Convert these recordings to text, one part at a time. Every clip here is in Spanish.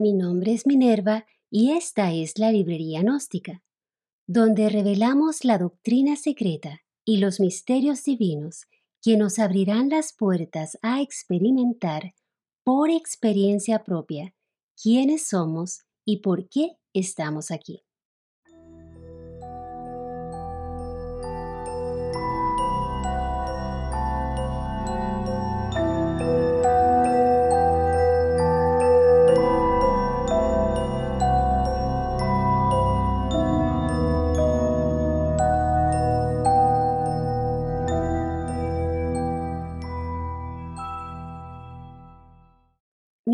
Mi nombre es Minerva y esta es la Librería Gnóstica, donde revelamos la doctrina secreta y los misterios divinos que nos abrirán las puertas a experimentar por experiencia propia quiénes somos y por qué estamos aquí.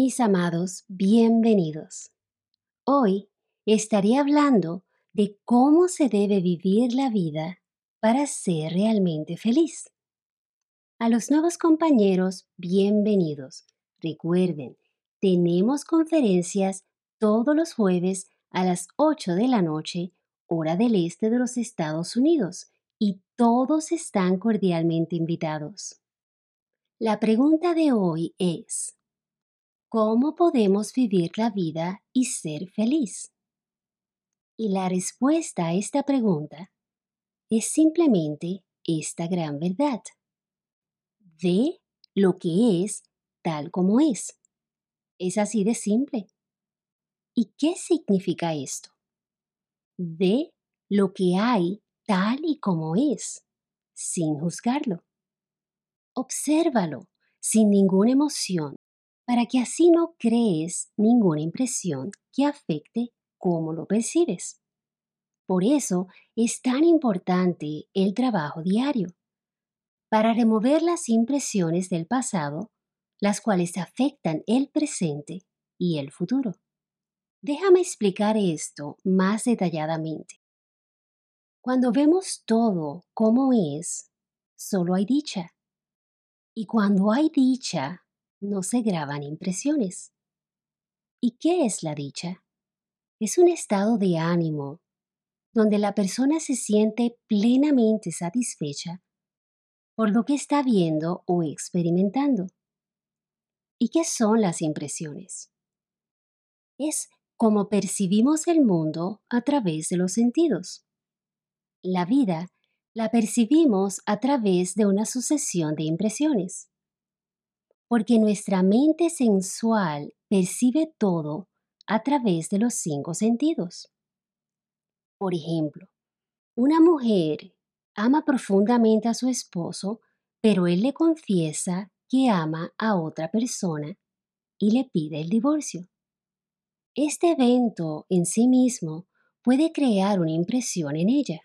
Mis amados, bienvenidos. Hoy estaré hablando de cómo se debe vivir la vida para ser realmente feliz. A los nuevos compañeros, bienvenidos. Recuerden, tenemos conferencias todos los jueves a las 8 de la noche, hora del este de los Estados Unidos, y todos están cordialmente invitados. La pregunta de hoy es, ¿Cómo podemos vivir la vida y ser feliz? Y la respuesta a esta pregunta es simplemente esta gran verdad. Ve lo que es tal como es. Es así de simple. ¿Y qué significa esto? Ve lo que hay tal y como es, sin juzgarlo. Obsérvalo sin ninguna emoción para que así no crees ninguna impresión que afecte cómo lo percibes. Por eso es tan importante el trabajo diario, para remover las impresiones del pasado, las cuales afectan el presente y el futuro. Déjame explicar esto más detalladamente. Cuando vemos todo como es, solo hay dicha. Y cuando hay dicha, no se graban impresiones. ¿Y qué es la dicha? Es un estado de ánimo donde la persona se siente plenamente satisfecha por lo que está viendo o experimentando. ¿Y qué son las impresiones? Es como percibimos el mundo a través de los sentidos. La vida la percibimos a través de una sucesión de impresiones porque nuestra mente sensual percibe todo a través de los cinco sentidos. Por ejemplo, una mujer ama profundamente a su esposo, pero él le confiesa que ama a otra persona y le pide el divorcio. Este evento en sí mismo puede crear una impresión en ella.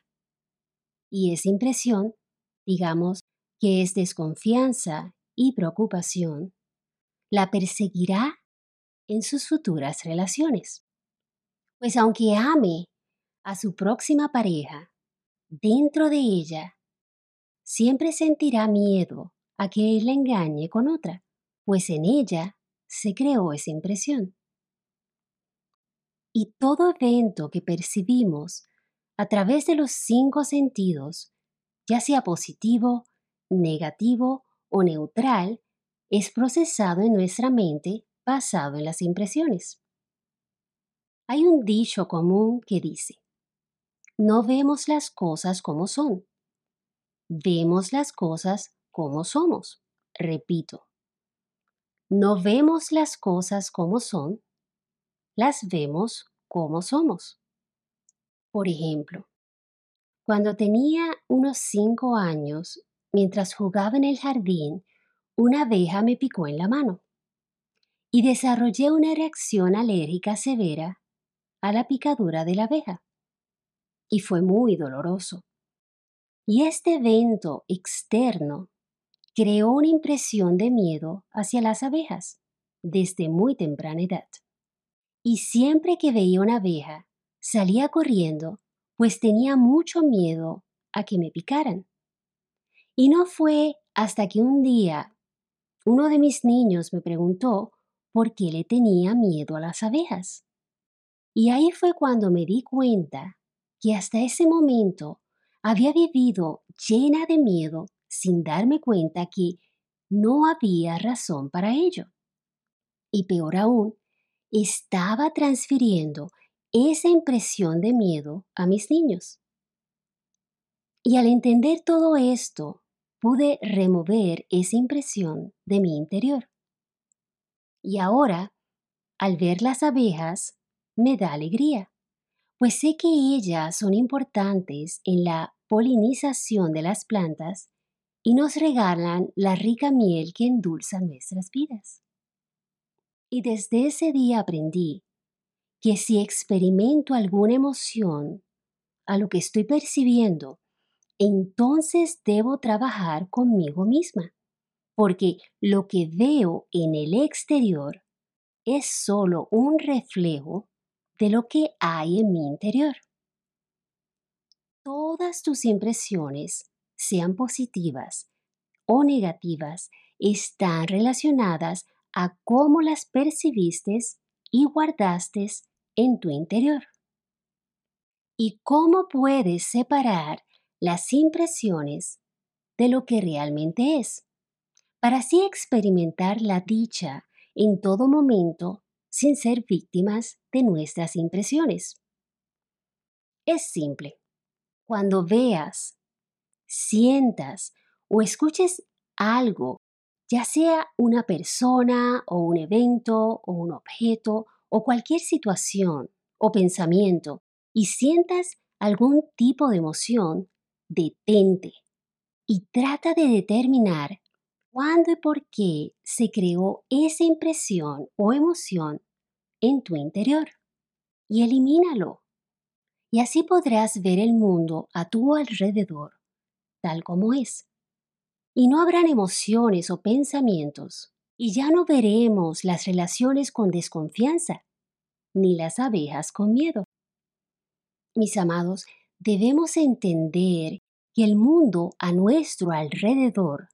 Y esa impresión, digamos, que es desconfianza y preocupación la perseguirá en sus futuras relaciones. Pues aunque ame a su próxima pareja, dentro de ella siempre sentirá miedo a que él la engañe con otra, pues en ella se creó esa impresión. Y todo evento que percibimos a través de los cinco sentidos, ya sea positivo, negativo o neutral es procesado en nuestra mente basado en las impresiones. Hay un dicho común que dice, no vemos las cosas como son, vemos las cosas como somos. Repito, no vemos las cosas como son, las vemos como somos. Por ejemplo, cuando tenía unos cinco años Mientras jugaba en el jardín, una abeja me picó en la mano y desarrollé una reacción alérgica severa a la picadura de la abeja. Y fue muy doloroso. Y este evento externo creó una impresión de miedo hacia las abejas desde muy temprana edad. Y siempre que veía una abeja, salía corriendo, pues tenía mucho miedo a que me picaran. Y no fue hasta que un día uno de mis niños me preguntó por qué le tenía miedo a las abejas. Y ahí fue cuando me di cuenta que hasta ese momento había vivido llena de miedo sin darme cuenta que no había razón para ello. Y peor aún, estaba transfiriendo esa impresión de miedo a mis niños. Y al entender todo esto, pude remover esa impresión de mi interior. Y ahora, al ver las abejas, me da alegría, pues sé que ellas son importantes en la polinización de las plantas y nos regalan la rica miel que endulza nuestras vidas. Y desde ese día aprendí que si experimento alguna emoción a lo que estoy percibiendo, entonces debo trabajar conmigo misma, porque lo que veo en el exterior es solo un reflejo de lo que hay en mi interior. Todas tus impresiones, sean positivas o negativas, están relacionadas a cómo las percibiste y guardaste en tu interior. ¿Y cómo puedes separar las impresiones de lo que realmente es? Para así experimentar la dicha en todo momento sin ser víctimas de nuestras impresiones. Es simple. Cuando veas, sientas o escuches algo ya sea una persona o un evento o un objeto o cualquier situación o pensamiento y sientas algún tipo de emoción, detente y trata de determinar cuándo y por qué se creó esa impresión o emoción en tu interior y elimínalo. Y así podrás ver el mundo a tu alrededor tal como es y no habrán emociones o pensamientos, y ya no veremos las relaciones con desconfianza, ni las abejas con miedo. Mis amados, debemos entender que el mundo a nuestro alrededor,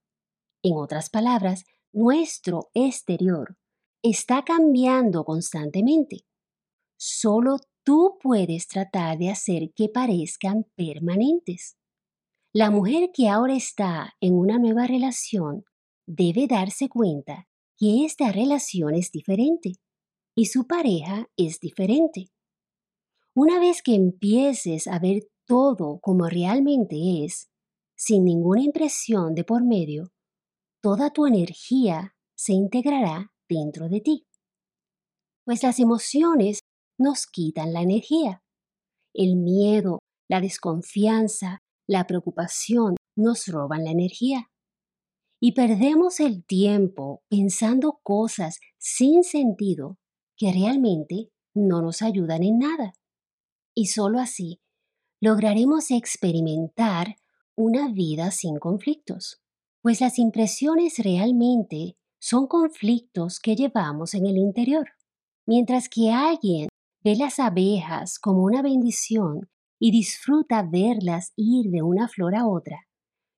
en otras palabras, nuestro exterior, está cambiando constantemente. Solo tú puedes tratar de hacer que parezcan permanentes. La mujer que ahora está en una nueva relación debe darse cuenta que esta relación es diferente y su pareja es diferente. Una vez que empieces a ver todo como realmente es, sin ninguna impresión de por medio, toda tu energía se integrará dentro de ti. Pues las emociones nos quitan la energía. El miedo, la desconfianza, la preocupación nos roban la energía. Y perdemos el tiempo pensando cosas sin sentido que realmente no nos ayudan en nada. Y solo así lograremos experimentar una vida sin conflictos, pues las impresiones realmente son conflictos que llevamos en el interior. Mientras que alguien ve las abejas como una bendición y disfruta verlas ir de una flor a otra.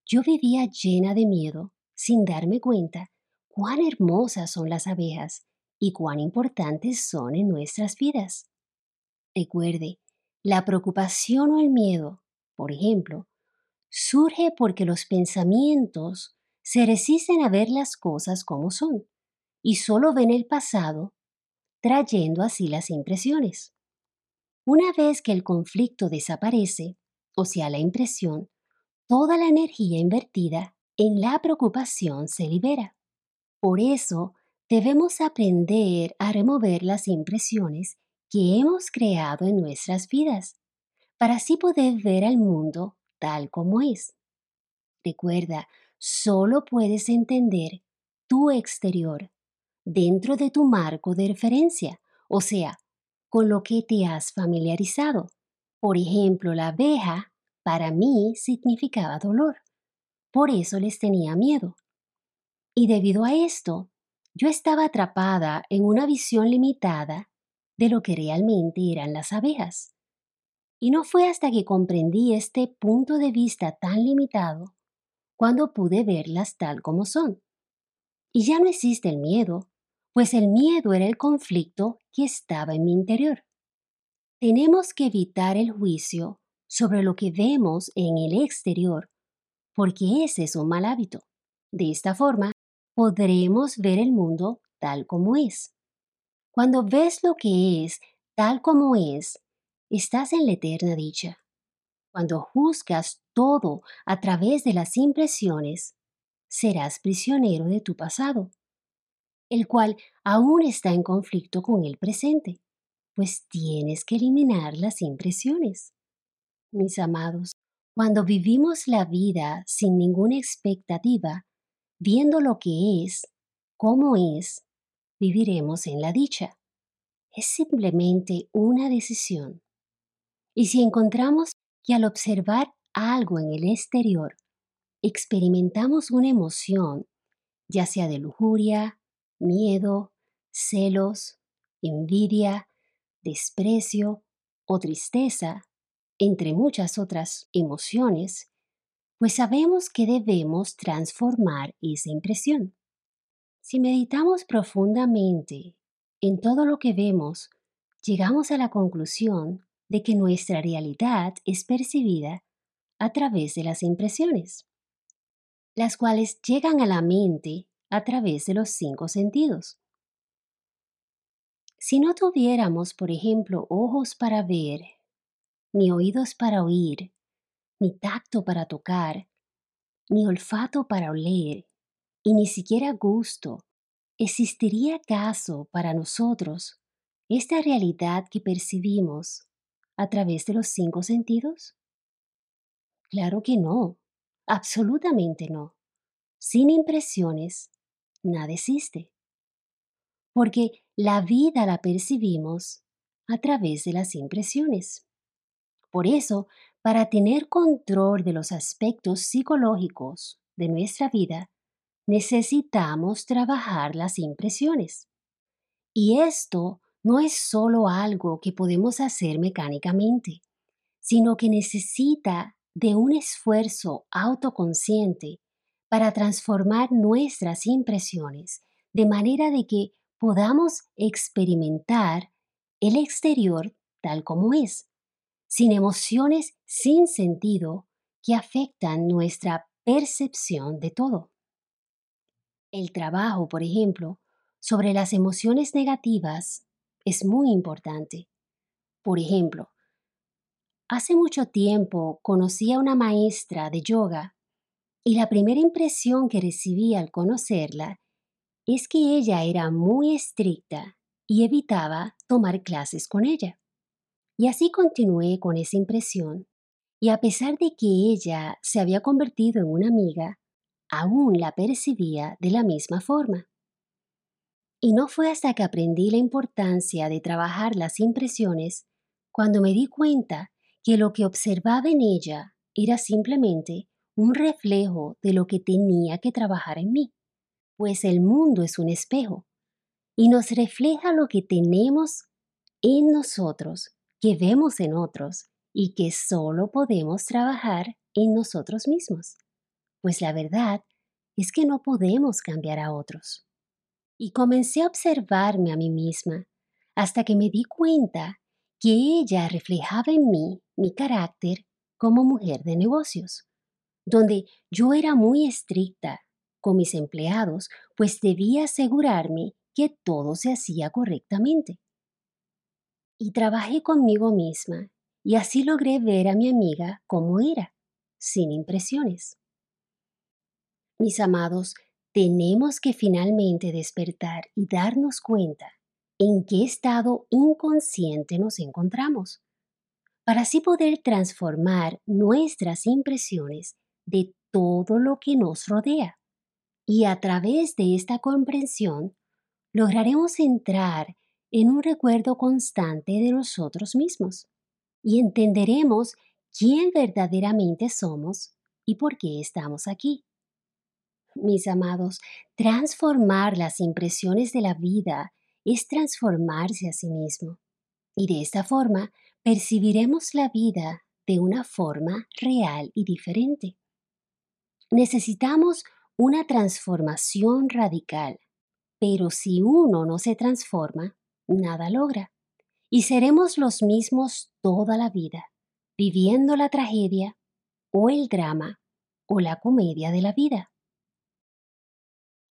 Yo vivía llena de miedo, sin darme cuenta cuán hermosas son las abejas y cuán importantes son en nuestras vidas. Recuerde, la preocupación o el miedo, por ejemplo, surge porque los pensamientos se resisten a ver las cosas como son y solo ven el pasado, trayendo así las impresiones. Una vez que el conflicto desaparece, o sea, la impresión, toda la energía invertida en la preocupación se libera. Por eso, debemos aprender a remover las impresiones que hemos creado en nuestras vidas, para así poder ver al mundo tal como es. Recuerda, solo puedes entender tu exterior dentro de tu marco de referencia, o sea, con lo que te has familiarizado. Por ejemplo, la abeja para mí significaba dolor. Por eso les tenía miedo. Y debido a esto, yo estaba atrapada en una visión limitada de lo que realmente eran las abejas. Y no fue hasta que comprendí este punto de vista tan limitado cuando pude verlas tal como son. Y ya no existe el miedo, pues el miedo era el conflicto que estaba en mi interior. Tenemos que evitar el juicio sobre lo que vemos en el exterior, porque ese es un mal hábito. De esta forma, podremos ver el mundo tal como es. Cuando ves lo que es tal como es, estás en la eterna dicha. Cuando juzgas todo a través de las impresiones, serás prisionero de tu pasado, el cual aún está en conflicto con el presente, pues tienes que eliminar las impresiones. Mis amados, cuando vivimos la vida sin ninguna expectativa, viendo lo que es, cómo es, viviremos en la dicha. Es simplemente una decisión. Y si encontramos que al observar algo en el exterior, experimentamos una emoción, ya sea de lujuria, miedo, celos, envidia, desprecio o tristeza, entre muchas otras emociones, pues sabemos que debemos transformar esa impresión. Si meditamos profundamente en todo lo que vemos, llegamos a la conclusión de que nuestra realidad es percibida a través de las impresiones, las cuales llegan a la mente a través de los cinco sentidos. Si no tuviéramos, por ejemplo, ojos para ver, ni oídos para oír, ni tacto para tocar, ni olfato para oler, y ni siquiera gusto, ¿existiría acaso para nosotros esta realidad que percibimos a través de los cinco sentidos? Claro que no, absolutamente no. Sin impresiones, nada existe. Porque la vida la percibimos a través de las impresiones. Por eso, para tener control de los aspectos psicológicos de nuestra vida, necesitamos trabajar las impresiones. Y esto no es solo algo que podemos hacer mecánicamente, sino que necesita de un esfuerzo autoconsciente para transformar nuestras impresiones de manera de que podamos experimentar el exterior tal como es, sin emociones sin sentido que afectan nuestra percepción de todo. El trabajo, por ejemplo, sobre las emociones negativas es muy importante. Por ejemplo, hace mucho tiempo conocí a una maestra de yoga y la primera impresión que recibí al conocerla es que ella era muy estricta y evitaba tomar clases con ella. Y así continué con esa impresión, y a pesar de que ella se había convertido en una amiga, aún la percibía de la misma forma. Y no fue hasta que aprendí la importancia de trabajar las impresiones cuando me di cuenta que lo que observaba en ella era simplemente un reflejo de lo que tenía que trabajar en mí, pues el mundo es un espejo y nos refleja lo que tenemos en nosotros que vemos en otros y que solo podemos trabajar en nosotros mismos. Pues la verdad es que no podemos cambiar a otros. Y comencé a observarme a mí misma hasta que me di cuenta que ella reflejaba en mí mi carácter como mujer de negocios, donde yo era muy estricta con mis empleados, pues debía asegurarme que todo se hacía correctamente y trabajé conmigo misma y así logré ver a mi amiga como era, sin impresiones. Mis amados, tenemos que finalmente despertar y darnos cuenta en qué estado inconsciente nos encontramos, para así poder transformar nuestras impresiones de todo lo que nos rodea. Y a través de esta comprensión, lograremos entrar en un recuerdo constante de nosotros mismos y entenderemos quién verdaderamente somos y por qué estamos aquí. Mis amados, transformar las impresiones de la vida es transformarse a sí mismo. Y de esta forma percibiremos la vida de una forma real y diferente. Necesitamos una transformación radical, pero si uno no se transforma, nada logra. Y seremos los mismos toda la vida, viviendo la tragedia o el drama o la comedia de la vida.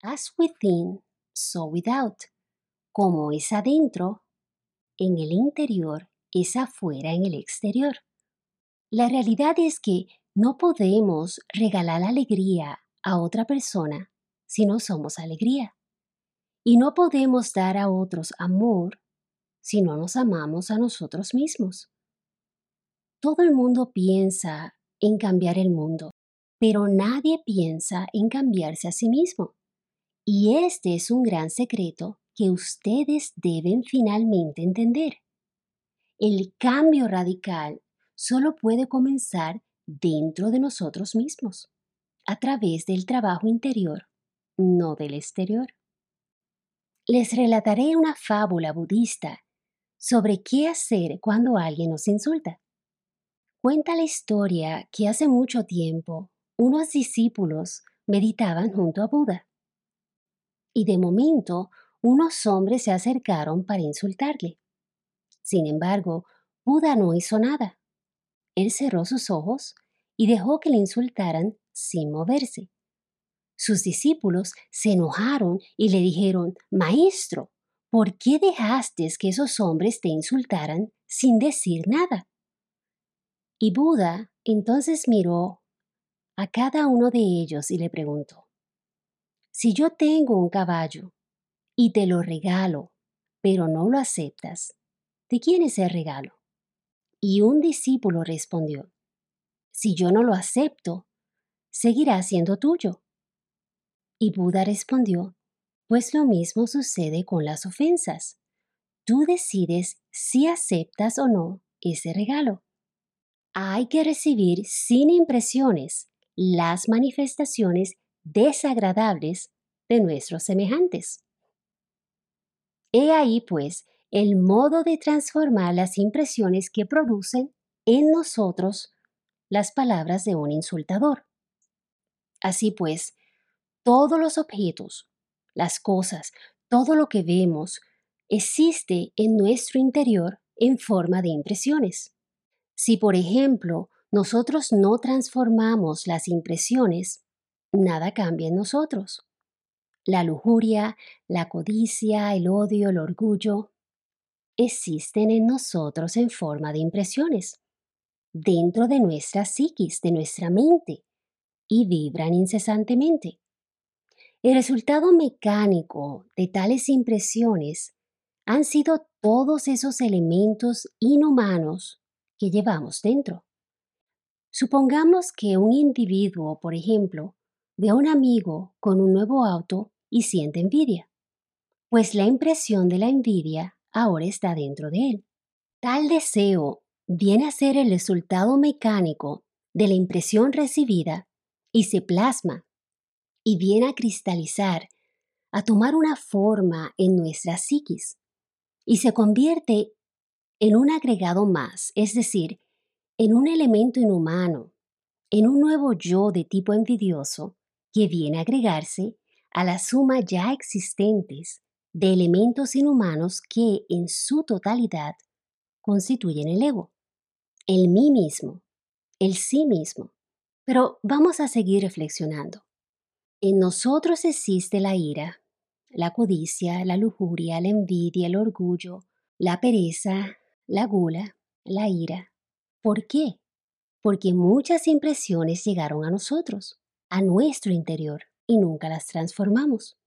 As within, so without. como es adentro, en el interior es afuera en el exterior. La realidad es que no podemos regalar alegría a otra persona si no somos alegría. Y no podemos dar a otros amor si no nos amamos a nosotros mismos. Todo el mundo piensa en cambiar el mundo, pero nadie piensa en cambiarse a sí mismo. Y este es un gran secreto que ustedes deben finalmente entender. El cambio radical solo puede comenzar dentro de nosotros mismos, a través del trabajo interior, no del exterior. Les relataré una fábula budista sobre qué hacer cuando alguien nos insulta. Cuenta la historia que hace mucho tiempo unos discípulos meditaban junto a Buda. Y de momento unos hombres se acercaron para insultarle. Sin embargo, Buda no hizo nada. Él cerró sus ojos y dejó que le insultaran sin moverse. Sus discípulos se enojaron y le dijeron, Maestro, ¿por qué dejaste que esos hombres te insultaran sin decir nada? Y Buda entonces miró a cada uno de ellos y le preguntó, Si yo tengo un caballo y te lo regalo, pero no lo aceptas, ¿de quién es el regalo? Y un discípulo respondió, Si yo no lo acepto, seguirá siendo tuyo. Y Buda respondió, pues lo mismo sucede con las ofensas. Tú decides si aceptas o no ese regalo. Hay que recibir sin impresiones las manifestaciones desagradables de nuestros semejantes. He ahí, pues, el modo de transformar las impresiones que producen en nosotros las palabras de un insultador. Así pues, todos los objetos, las cosas, todo lo que vemos, existe en nuestro interior en forma de impresiones. Si, por ejemplo, nosotros no transformamos las impresiones, nada cambia en nosotros. La lujuria, la codicia, el odio, el orgullo, existen en nosotros en forma de impresiones, dentro de nuestra psiquis, de nuestra mente, y vibran incesantemente. El resultado mecánico de tales impresiones han sido todos esos elementos inhumanos que llevamos dentro. Supongamos que un individuo, por ejemplo, a un amigo con un nuevo auto y siente envidia, pues la impresión de la envidia ahora está dentro de él. Tal deseo viene a ser el resultado mecánico de la impresión recibida y se plasma y viene a cristalizar, a tomar una forma en nuestra psiquis y se convierte en un agregado más, es decir, en un elemento inhumano, en un nuevo yo de tipo envidioso que viene a agregarse a la suma ya existentes de elementos inhumanos que en su totalidad constituyen el ego, el mí mismo, el sí mismo. Pero vamos a seguir reflexionando. En nosotros existe la ira, la codicia, la lujuria, la envidia, el orgullo, la pereza, la gula, la ira. ¿Por qué? Porque muchas impresiones llegaron a nosotros, a nuestro interior, y nunca las transformamos.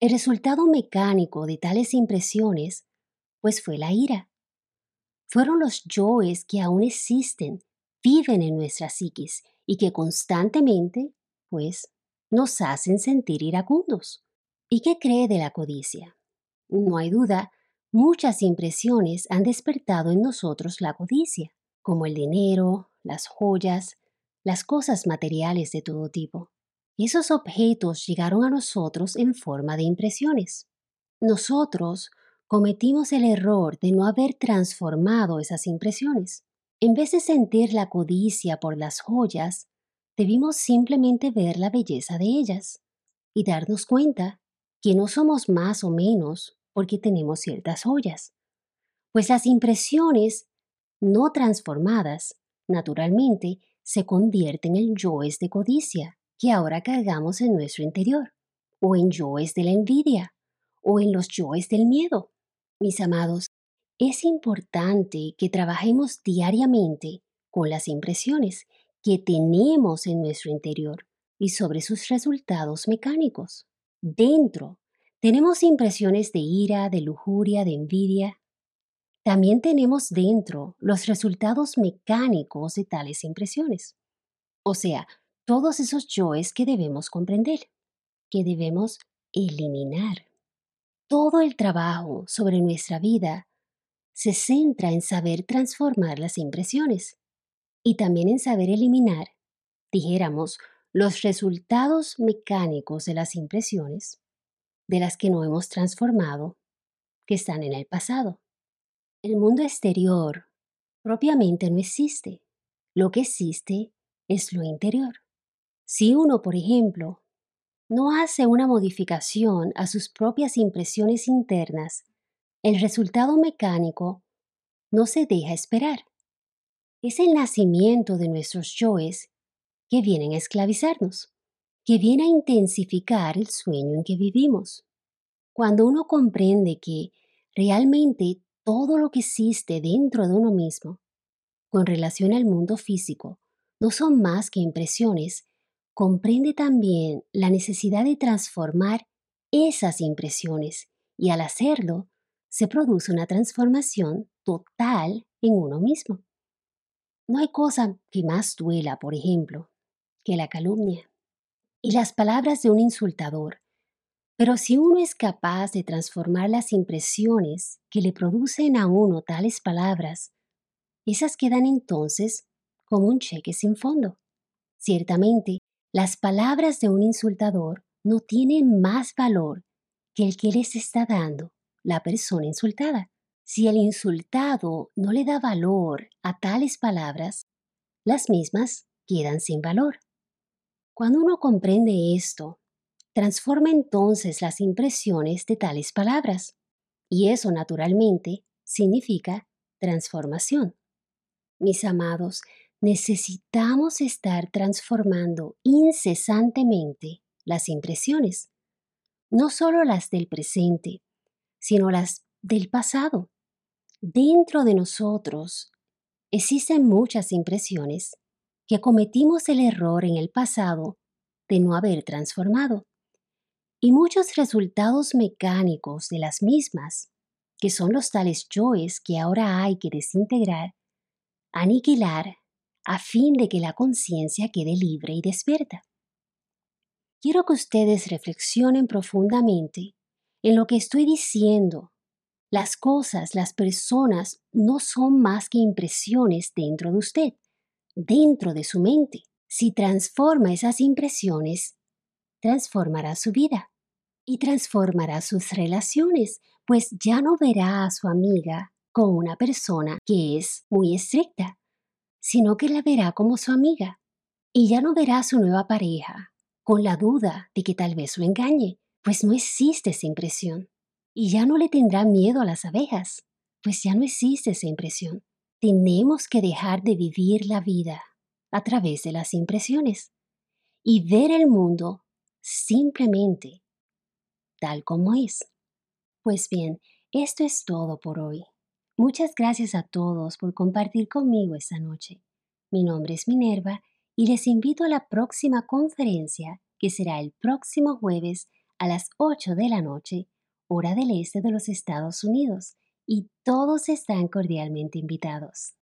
El resultado mecánico de tales impresiones, pues fue la ira. Fueron los yoes que aún existen, viven en nuestra psiquis y que constantemente, pues, nos hacen sentir iracundos. ¿Y qué cree de la codicia? No hay duda, muchas impresiones han despertado en nosotros la codicia, como el dinero, las joyas, las cosas materiales de todo tipo. Esos objetos llegaron a nosotros en forma de impresiones. Nosotros cometimos el error de no haber transformado esas impresiones. En vez de sentir la codicia por las joyas, debimos simplemente ver la belleza de ellas y darnos cuenta que no somos más o menos porque tenemos ciertas joyas, pues las impresiones no transformadas, naturalmente, se convierten en yoes de codicia que ahora cargamos en nuestro interior, o en yoes de la envidia, o en los yoes del miedo. Mis amados, es importante que trabajemos diariamente con las impresiones que tenemos en nuestro interior y sobre sus resultados mecánicos. Dentro tenemos impresiones de ira, de lujuria, de envidia. También tenemos dentro los resultados mecánicos de tales impresiones. O sea, todos esos yoes que debemos comprender, que debemos eliminar. Todo el trabajo sobre nuestra vida se centra en saber transformar las impresiones y también en saber eliminar, dijéramos, los resultados mecánicos de las impresiones de las que no hemos transformado, que están en el pasado. El mundo exterior propiamente no existe. Lo que existe es lo interior. Si uno, por ejemplo, no hace una modificación a sus propias impresiones internas, el resultado mecánico no se deja esperar. Es el nacimiento de nuestros yoes que vienen a esclavizarnos, que viene a intensificar el sueño en que vivimos. Cuando uno comprende que realmente todo lo que existe dentro de uno mismo, con relación al mundo físico, no son más que impresiones comprende también la necesidad de transformar esas impresiones y al hacerlo se produce una transformación total en uno mismo. No hay cosa que más duela, por ejemplo, que la calumnia y las palabras de un insultador. Pero si uno es capaz de transformar las impresiones que le producen a uno tales palabras, esas quedan entonces como un cheque sin fondo. Ciertamente, las palabras de un insultador no tienen más valor que el que les está dando la persona insultada. Si el insultado no le da valor a tales palabras, las mismas quedan sin valor. Cuando uno comprende esto, transforma entonces las impresiones de tales palabras, y eso naturalmente significa transformación. Mis amados, necesitamos estar transformando incesantemente las impresiones, no solo las del presente, sino las del pasado. Dentro de nosotros existen muchas impresiones que cometimos el error en el pasado de no haber transformado y muchos resultados mecánicos de las mismas, que son los tales yoes que ahora hay que desintegrar, aniquilar a fin de que la conciencia quede libre y despierta. Quiero que ustedes reflexionen profundamente en lo que estoy diciendo. Las cosas, las personas no son más que impresiones dentro de usted, dentro de su mente. Si transforma esas impresiones, transformará su vida y transformará sus relaciones, pues ya no verá a su amiga con una persona que es muy estricta, sino que la verá como su amiga. Y ya no verá a su nueva pareja con la duda de que tal vez lo engañe, pues no existe esa impresión. Y ya no le tendrá miedo a las abejas, pues ya no existe esa impresión. Tenemos que dejar de vivir la vida a través de las impresiones y ver el mundo simplemente tal como es. Pues bien, esto es todo por hoy. Muchas gracias a todos por compartir conmigo esta noche. Mi nombre es Minerva y les invito a la próxima conferencia que será el próximo jueves a las 8 de la noche, hora del este de los Estados Unidos, y todos están cordialmente invitados.